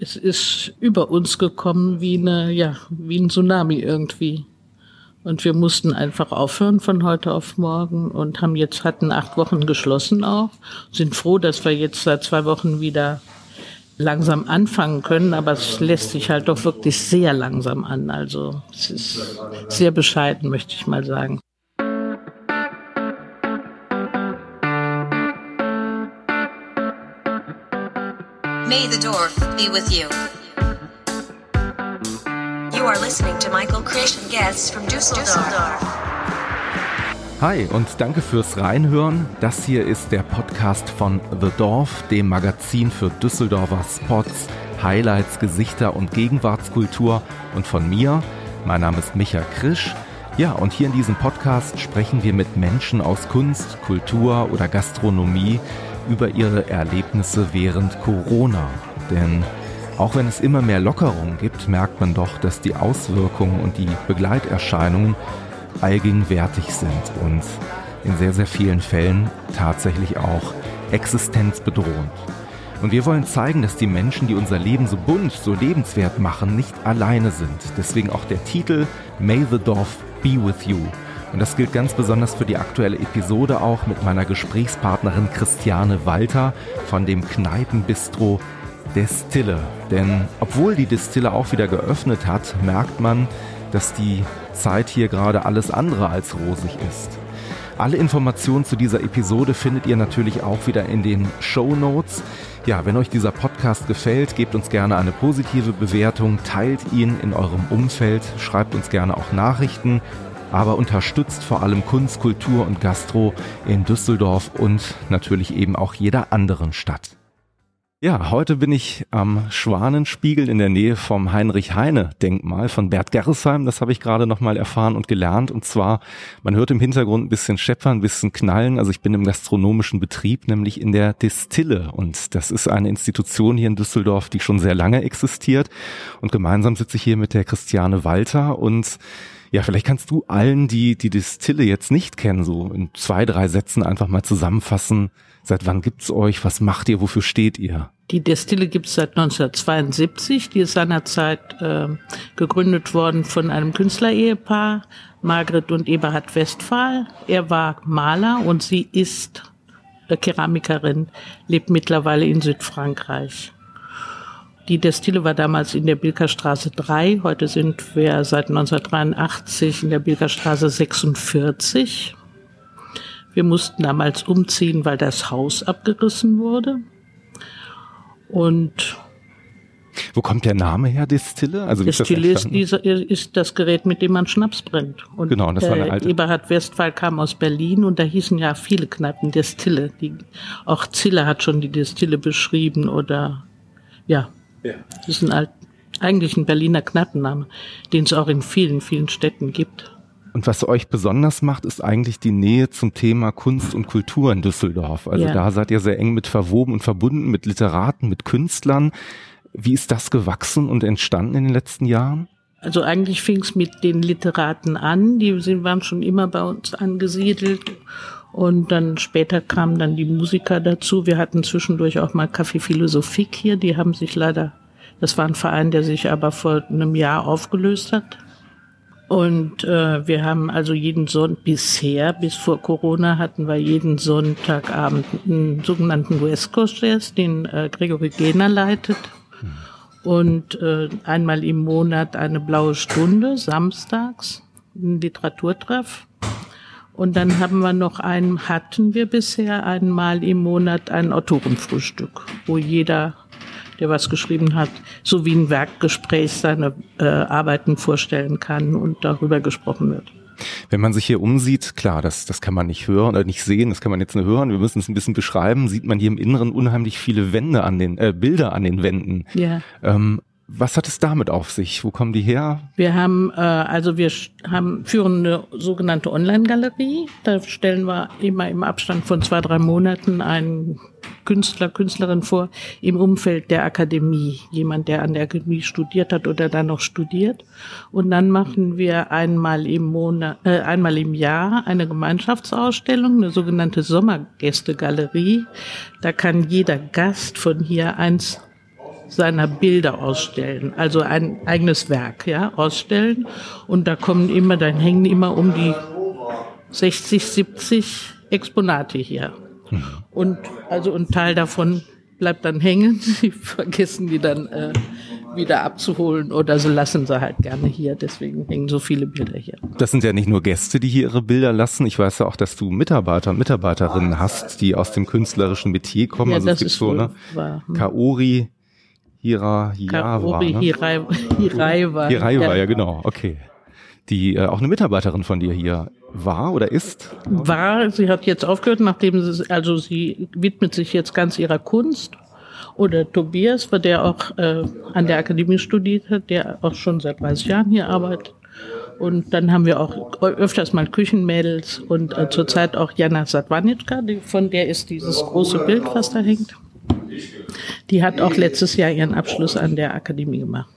Es ist über uns gekommen wie eine, ja, wie ein Tsunami irgendwie. Und wir mussten einfach aufhören von heute auf morgen und haben jetzt, hatten acht Wochen geschlossen auch. Sind froh, dass wir jetzt seit zwei Wochen wieder langsam anfangen können, aber es lässt sich halt doch wirklich sehr langsam an. Also es ist sehr bescheiden, möchte ich mal sagen. May the Dorf be with you. You are listening to Michael Krisch and guests from Düsseldorf. Hi und danke fürs Reinhören. Das hier ist der Podcast von The Dorf, dem Magazin für Düsseldorfer Spots, Highlights, Gesichter und Gegenwartskultur und von mir. Mein Name ist Micha Krisch. Ja, und hier in diesem Podcast sprechen wir mit Menschen aus Kunst, Kultur oder Gastronomie, über ihre Erlebnisse während Corona. Denn auch wenn es immer mehr Lockerungen gibt, merkt man doch, dass die Auswirkungen und die Begleiterscheinungen allgegenwärtig sind und in sehr, sehr vielen Fällen tatsächlich auch existenzbedrohend. Und wir wollen zeigen, dass die Menschen, die unser Leben so bunt, so lebenswert machen, nicht alleine sind. Deswegen auch der Titel May the Dorf be with you. Und das gilt ganz besonders für die aktuelle Episode auch mit meiner Gesprächspartnerin Christiane Walter von dem Kneipenbistro Destille. Denn obwohl die Destille auch wieder geöffnet hat, merkt man, dass die Zeit hier gerade alles andere als rosig ist. Alle Informationen zu dieser Episode findet ihr natürlich auch wieder in den Show Notes. Ja, wenn euch dieser Podcast gefällt, gebt uns gerne eine positive Bewertung, teilt ihn in eurem Umfeld, schreibt uns gerne auch Nachrichten aber unterstützt vor allem Kunst, Kultur und Gastro in Düsseldorf und natürlich eben auch jeder anderen Stadt. Ja, heute bin ich am Schwanenspiegel in der Nähe vom Heinrich-Heine-Denkmal von Bert Gerresheim. Das habe ich gerade nochmal erfahren und gelernt. Und zwar, man hört im Hintergrund ein bisschen scheppern, ein bisschen knallen. Also ich bin im gastronomischen Betrieb, nämlich in der Distille. Und das ist eine Institution hier in Düsseldorf, die schon sehr lange existiert. Und gemeinsam sitze ich hier mit der Christiane Walter und ja, vielleicht kannst du allen, die die Distille jetzt nicht kennen, so in zwei, drei Sätzen einfach mal zusammenfassen. Seit wann gibt's euch? Was macht ihr? Wofür steht ihr? Die Destille gibt's seit 1972. Die ist seinerzeit äh, gegründet worden von einem Künstlerehepaar, Margret und Eberhard Westphal. Er war Maler und sie ist äh, Keramikerin, lebt mittlerweile in Südfrankreich. Die Destille war damals in der Bilkerstraße 3. Heute sind wir seit 1983 in der Bilkerstraße 46. Wir mussten damals umziehen, weil das Haus abgerissen wurde. Und wo kommt der Name her, Destille? Also Destille ist, dieser, ist das Gerät, mit dem man Schnaps brennt. Und genau, das war eine alte. Eberhard Westphal kam aus Berlin und da hießen ja viele Kneipen Destille. Die, auch Zille hat schon die Destille beschrieben oder ja, ja. Das ist ein alt, eigentlich ein Berliner Knappenname, den es auch in vielen, vielen Städten gibt. Und was euch besonders macht, ist eigentlich die Nähe zum Thema Kunst und Kultur in Düsseldorf. Also ja. da seid ihr sehr eng mit verwoben und verbunden, mit Literaten, mit Künstlern. Wie ist das gewachsen und entstanden in den letzten Jahren? Also eigentlich fing es mit den Literaten an, die waren schon immer bei uns angesiedelt und dann später kamen dann die Musiker dazu. Wir hatten zwischendurch auch mal Café Philosophik hier. Die haben sich leider, das war ein Verein, der sich aber vor einem Jahr aufgelöst hat. Und äh, wir haben also jeden Sonntag, bisher, bis vor Corona, hatten wir jeden Sonntagabend einen sogenannten West Coast Jazz, den äh, Gregory Gehner leitet. Und äh, einmal im Monat eine blaue Stunde, samstags, ein Literaturtreff. Und dann haben wir noch einen, hatten wir bisher einmal im Monat ein Autorenfrühstück, wo jeder, der was geschrieben hat, so wie ein Werkgespräch seine äh, Arbeiten vorstellen kann und darüber gesprochen wird. Wenn man sich hier umsieht, klar, das, das kann man nicht hören oder nicht sehen, das kann man jetzt nur hören, wir müssen es ein bisschen beschreiben, sieht man hier im Inneren unheimlich viele Wände an den, äh, Bilder an den Wänden. Ja. Ähm, was hat es damit auf sich? Wo kommen die her? Wir haben, äh, also wir haben, führen eine sogenannte Online-Galerie. Da stellen wir immer im Abstand von zwei, drei Monaten einen Künstler, Künstlerin vor im Umfeld der Akademie. Jemand, der an der Akademie studiert hat oder da noch studiert. Und dann machen wir einmal im Monat, äh, einmal im Jahr eine Gemeinschaftsausstellung, eine sogenannte Sommergästegalerie. Da kann jeder Gast von hier eins seiner Bilder ausstellen, also ein eigenes Werk, ja, ausstellen. Und da kommen immer, dann hängen immer um die 60, 70 Exponate hier. Mhm. Und also ein Teil davon bleibt dann hängen. Sie vergessen die dann äh, wieder abzuholen oder sie lassen sie halt gerne hier. Deswegen hängen so viele Bilder hier. Das sind ja nicht nur Gäste, die hier ihre Bilder lassen. Ich weiß ja auch, dass du Mitarbeiter und Mitarbeiterinnen hast, die aus dem künstlerischen Metier kommen. Ja, also es gibt so ne hm. Kaori, Hira. Kaori, ne? Hirai, Hiraiwa. Hiraiwa, ja. genau, okay. Die äh, auch eine Mitarbeiterin von dir hier war oder ist? War, sie hat jetzt aufgehört, nachdem sie, also sie widmet sich jetzt ganz ihrer Kunst oder Tobias, der auch äh, an der Akademie studiert hat, der auch schon seit 30 Jahren hier arbeitet. Und dann haben wir auch öfters mal Küchenmädels und äh, zurzeit auch Jana Sadwanitschka, von der ist dieses große Bild, was da hängt. Die hat auch letztes Jahr ihren Abschluss an der Akademie gemacht.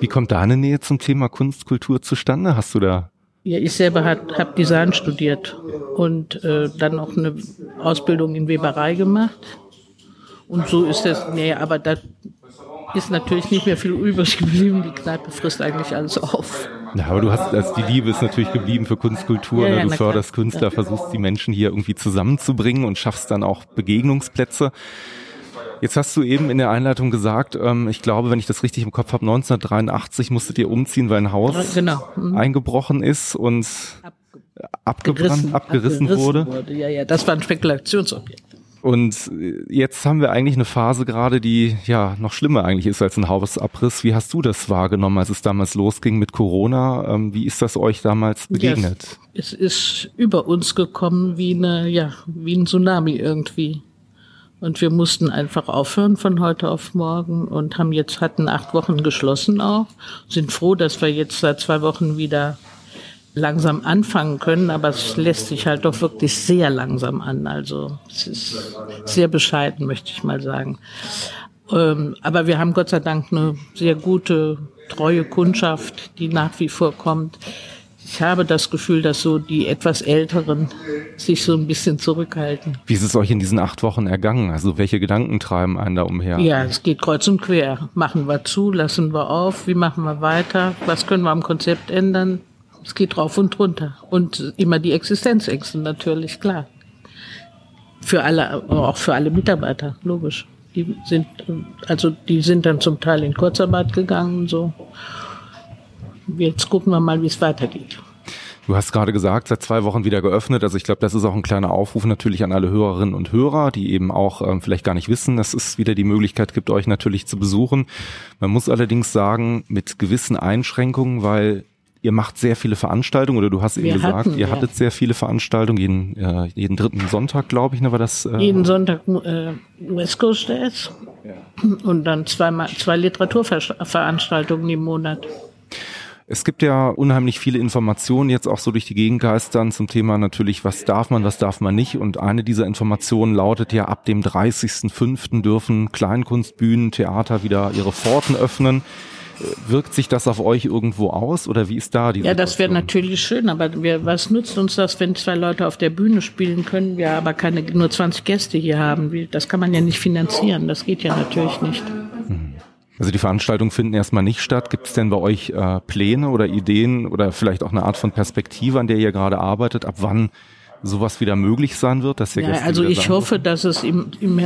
Wie kommt da eine Nähe zum Thema Kunstkultur zustande? Hast du da ja, ich selber habe Design studiert und äh, dann noch eine Ausbildung in Weberei gemacht. Und so ist das, nee, aber da ist natürlich nicht mehr viel übrig geblieben. Die Kneipe frisst eigentlich alles auf. Ja, aber du hast, also die Liebe ist natürlich geblieben für Kunstkultur. Ja, ne? ja, du förderst. Künstler, versuchst die Menschen hier irgendwie zusammenzubringen und schaffst dann auch Begegnungsplätze. Jetzt hast du eben in der Einleitung gesagt, ähm, ich glaube, wenn ich das richtig im Kopf habe, 1983 musstet ihr umziehen, weil ein Haus genau. mhm. eingebrochen ist und abgebrannt, abgerissen, abgerissen wurde. wurde. Ja, ja, das war ein Spekulationsobjekt. Und jetzt haben wir eigentlich eine Phase gerade, die ja noch schlimmer eigentlich ist als ein Hausabriss. Wie hast du das wahrgenommen, als es damals losging mit Corona? Ähm, wie ist das euch damals begegnet? Ja, es, ist über uns gekommen wie eine, ja, wie ein Tsunami irgendwie. Und wir mussten einfach aufhören von heute auf morgen und haben jetzt, hatten acht Wochen geschlossen auch. Sind froh, dass wir jetzt seit zwei Wochen wieder langsam anfangen können, aber es lässt sich halt doch wirklich sehr langsam an. Also es ist sehr bescheiden, möchte ich mal sagen. Ähm, aber wir haben Gott sei Dank eine sehr gute, treue Kundschaft, die nach wie vor kommt. Ich habe das Gefühl, dass so die etwas Älteren sich so ein bisschen zurückhalten. Wie ist es euch in diesen acht Wochen ergangen? Also welche Gedanken treiben einen da umher? Ja, es geht kreuz und quer. Machen wir zu, lassen wir auf, wie machen wir weiter, was können wir am Konzept ändern? Es geht drauf und drunter. Und immer die Existenzängste natürlich, klar. Für alle, auch für alle Mitarbeiter, logisch. Die sind, also die sind dann zum Teil in Kurzarbeit gegangen so. Jetzt gucken wir mal, wie es weitergeht. Du hast gerade gesagt, seit zwei Wochen wieder geöffnet. Also ich glaube, das ist auch ein kleiner Aufruf natürlich an alle Hörerinnen und Hörer, die eben auch ähm, vielleicht gar nicht wissen, dass es wieder die Möglichkeit gibt, euch natürlich zu besuchen. Man muss allerdings sagen, mit gewissen Einschränkungen, weil ihr macht sehr viele Veranstaltungen oder du hast eben Wir gesagt, hatten, ihr ja. hattet sehr viele Veranstaltungen, jeden, äh, jeden dritten Sonntag, glaube ich, ne, war das? Äh, jeden Sonntag äh, West Coast Days ja. und dann zweimal, zwei Literaturveranstaltungen im Monat. Es gibt ja unheimlich viele Informationen jetzt auch so durch die Gegend geistern zum Thema natürlich, was darf man, was darf man nicht. Und eine dieser Informationen lautet ja, ab dem 30.05. dürfen Kleinkunstbühnen, Theater wieder ihre Pforten öffnen. Wirkt sich das auf euch irgendwo aus oder wie ist da die Ja, das wäre natürlich schön, aber wir, was nutzt uns das, wenn zwei Leute auf der Bühne spielen können, wir aber keine nur 20 Gäste hier haben? Das kann man ja nicht finanzieren, das geht ja natürlich nicht. Also die Veranstaltungen finden erstmal nicht statt. Gibt es denn bei euch äh, Pläne oder Ideen oder vielleicht auch eine Art von Perspektive, an der ihr gerade arbeitet, ab wann sowas wieder möglich sein wird? Dass ja, also ich hoffe, dass es im, im,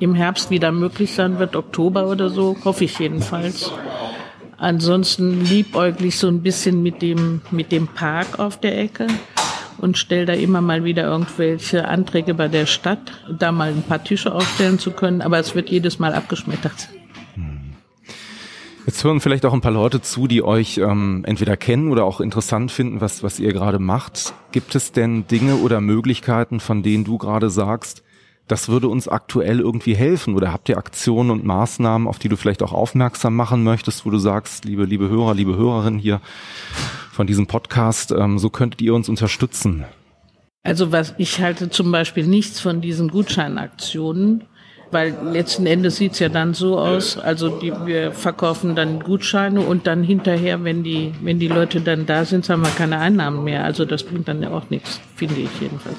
im Herbst wieder möglich sein wird, Oktober oder so, hoffe ich jedenfalls. Ansonsten liebäuglich so ein bisschen mit dem, mit dem Park auf der Ecke und stelle da immer mal wieder irgendwelche Anträge bei der Stadt, da mal ein paar Tische aufstellen zu können, aber es wird jedes Mal abgeschmettert. Jetzt hören vielleicht auch ein paar Leute zu, die euch ähm, entweder kennen oder auch interessant finden, was, was ihr gerade macht. Gibt es denn Dinge oder Möglichkeiten, von denen du gerade sagst, das würde uns aktuell irgendwie helfen? Oder habt ihr Aktionen und Maßnahmen, auf die du vielleicht auch aufmerksam machen möchtest, wo du sagst, liebe, liebe Hörer, liebe Hörerinnen hier von diesem Podcast, ähm, so könntet ihr uns unterstützen? Also was ich halte zum Beispiel nichts von diesen Gutscheinaktionen, weil letzten Endes sieht's ja dann so aus, also die, wir verkaufen dann Gutscheine und dann hinterher, wenn die, wenn die Leute dann da sind, haben wir keine Einnahmen mehr. Also das bringt dann ja auch nichts, finde ich jedenfalls.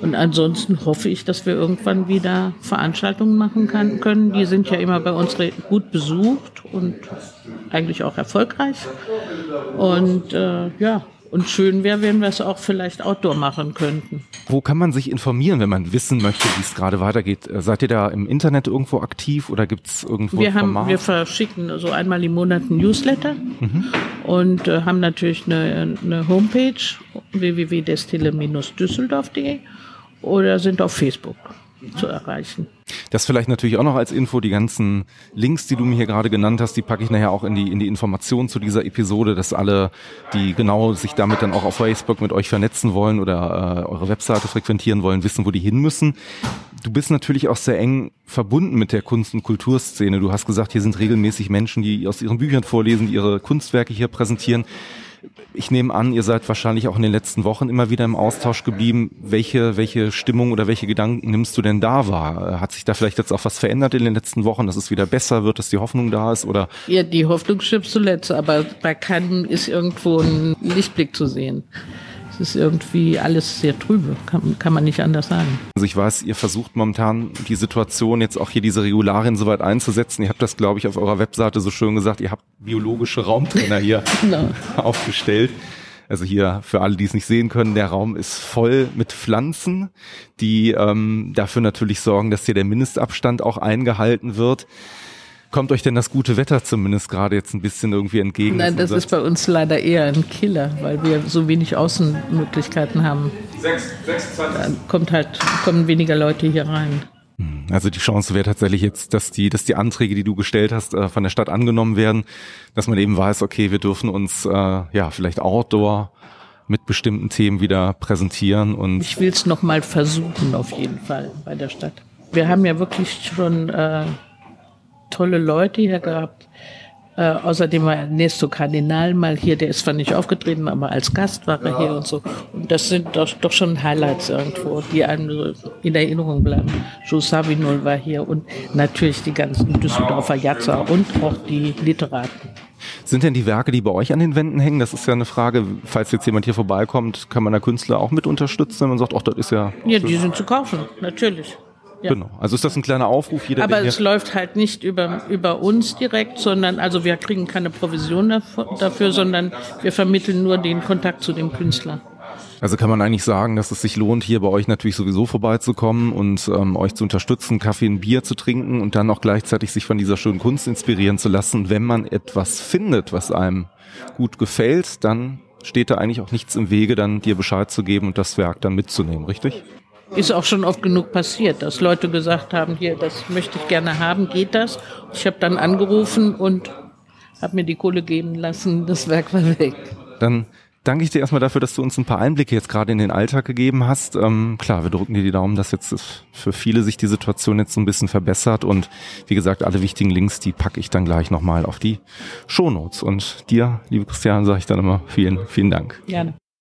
Und ansonsten hoffe ich, dass wir irgendwann wieder Veranstaltungen machen kann, können. Die sind ja immer bei uns gut besucht und eigentlich auch erfolgreich. Und äh, ja, und schön wäre, wenn wir es auch vielleicht outdoor machen könnten. Wo kann man sich informieren, wenn man wissen möchte, wie es gerade weitergeht? Äh, seid ihr da im Internet irgendwo aktiv oder gibt es irgendwo wir haben, Wir verschicken so einmal im Monat ein Newsletter mhm. und äh, haben natürlich eine, eine Homepage www.destille-düsseldorf.de oder sind auf Facebook zu erreichen. Das vielleicht natürlich auch noch als Info, die ganzen Links, die du mir hier gerade genannt hast, die packe ich nachher auch in die, in die Informationen zu dieser Episode, dass alle, die genau sich damit dann auch auf Facebook mit euch vernetzen wollen oder äh, eure Webseite frequentieren wollen, wissen, wo die hin müssen. Du bist natürlich auch sehr eng verbunden mit der Kunst- und Kulturszene. Du hast gesagt, hier sind regelmäßig Menschen, die aus ihren Büchern vorlesen, die ihre Kunstwerke hier präsentieren. Ich nehme an, ihr seid wahrscheinlich auch in den letzten Wochen immer wieder im Austausch geblieben. Welche, welche Stimmung oder welche Gedanken nimmst du denn da wahr? Hat sich da vielleicht jetzt auch was verändert in den letzten Wochen, dass es wieder besser wird, dass die Hoffnung da ist oder? Ja, die Hoffnung stirbt zuletzt, aber bei keinem ist irgendwo ein Lichtblick zu sehen es ist irgendwie alles sehr trübe, kann, kann man nicht anders sagen. Also ich weiß, ihr versucht momentan die Situation jetzt auch hier diese Regularien soweit einzusetzen. Ihr habt das, glaube ich, auf eurer Webseite so schön gesagt, ihr habt biologische Raumtrainer hier genau. aufgestellt. Also hier für alle, die es nicht sehen können, der Raum ist voll mit Pflanzen, die ähm, dafür natürlich sorgen, dass hier der Mindestabstand auch eingehalten wird. Kommt euch denn das gute Wetter zumindest gerade jetzt ein bisschen irgendwie entgegen? Nein, das ist bei uns leider eher ein Killer, weil wir so wenig Außenmöglichkeiten haben. Sechs, 26. Dann kommt halt, kommen weniger Leute hier rein. Hm, also die Chance wäre tatsächlich jetzt, dass die, dass die Anträge, die du gestellt hast, äh, von der Stadt angenommen werden, dass man eben weiß, okay, wir dürfen uns äh, ja vielleicht Outdoor mit bestimmten Themen wieder präsentieren und ich will es noch mal versuchen auf jeden Fall bei der Stadt. Wir haben ja wirklich schon äh, tolle Leute hier gehabt. Äh, außerdem war Ernesto Kardinal mal hier, der ist zwar nicht aufgetreten, aber als Gast war er ja. hier und so. Und das sind doch, doch schon Highlights irgendwo, die einem so in Erinnerung bleiben. Joe Savinol war hier und natürlich die ganzen Düsseldorfer Jatzer und auch die Literaten. Sind denn die Werke, die bei euch an den Wänden hängen, das ist ja eine Frage, falls jetzt jemand hier vorbeikommt, kann man da Künstler auch mit unterstützen, wenn man sagt, ach, das ist ja... Ja, die sind zu kaufen, natürlich. Ja. Genau. Also ist das ein kleiner Aufruf. Jeder, Aber es läuft halt nicht über, über uns direkt, sondern also wir kriegen keine Provision dafür, dafür, sondern wir vermitteln nur den Kontakt zu dem Künstler. Also kann man eigentlich sagen, dass es sich lohnt, hier bei euch natürlich sowieso vorbeizukommen und ähm, euch zu unterstützen, Kaffee und Bier zu trinken und dann auch gleichzeitig sich von dieser schönen Kunst inspirieren zu lassen. Wenn man etwas findet, was einem gut gefällt, dann steht da eigentlich auch nichts im Wege, dann dir Bescheid zu geben und das Werk dann mitzunehmen, richtig? Ist auch schon oft genug passiert, dass Leute gesagt haben, hier, das möchte ich gerne haben, geht das? Ich habe dann angerufen und habe mir die Kohle geben lassen, das Werk war weg. Dann danke ich dir erstmal dafür, dass du uns ein paar Einblicke jetzt gerade in den Alltag gegeben hast. Ähm, klar, wir drücken dir die Daumen, dass jetzt für viele sich die Situation jetzt so ein bisschen verbessert und wie gesagt, alle wichtigen Links, die packe ich dann gleich nochmal auf die Shownotes. Und dir, liebe Christian, sage ich dann immer vielen, vielen Dank. Gerne.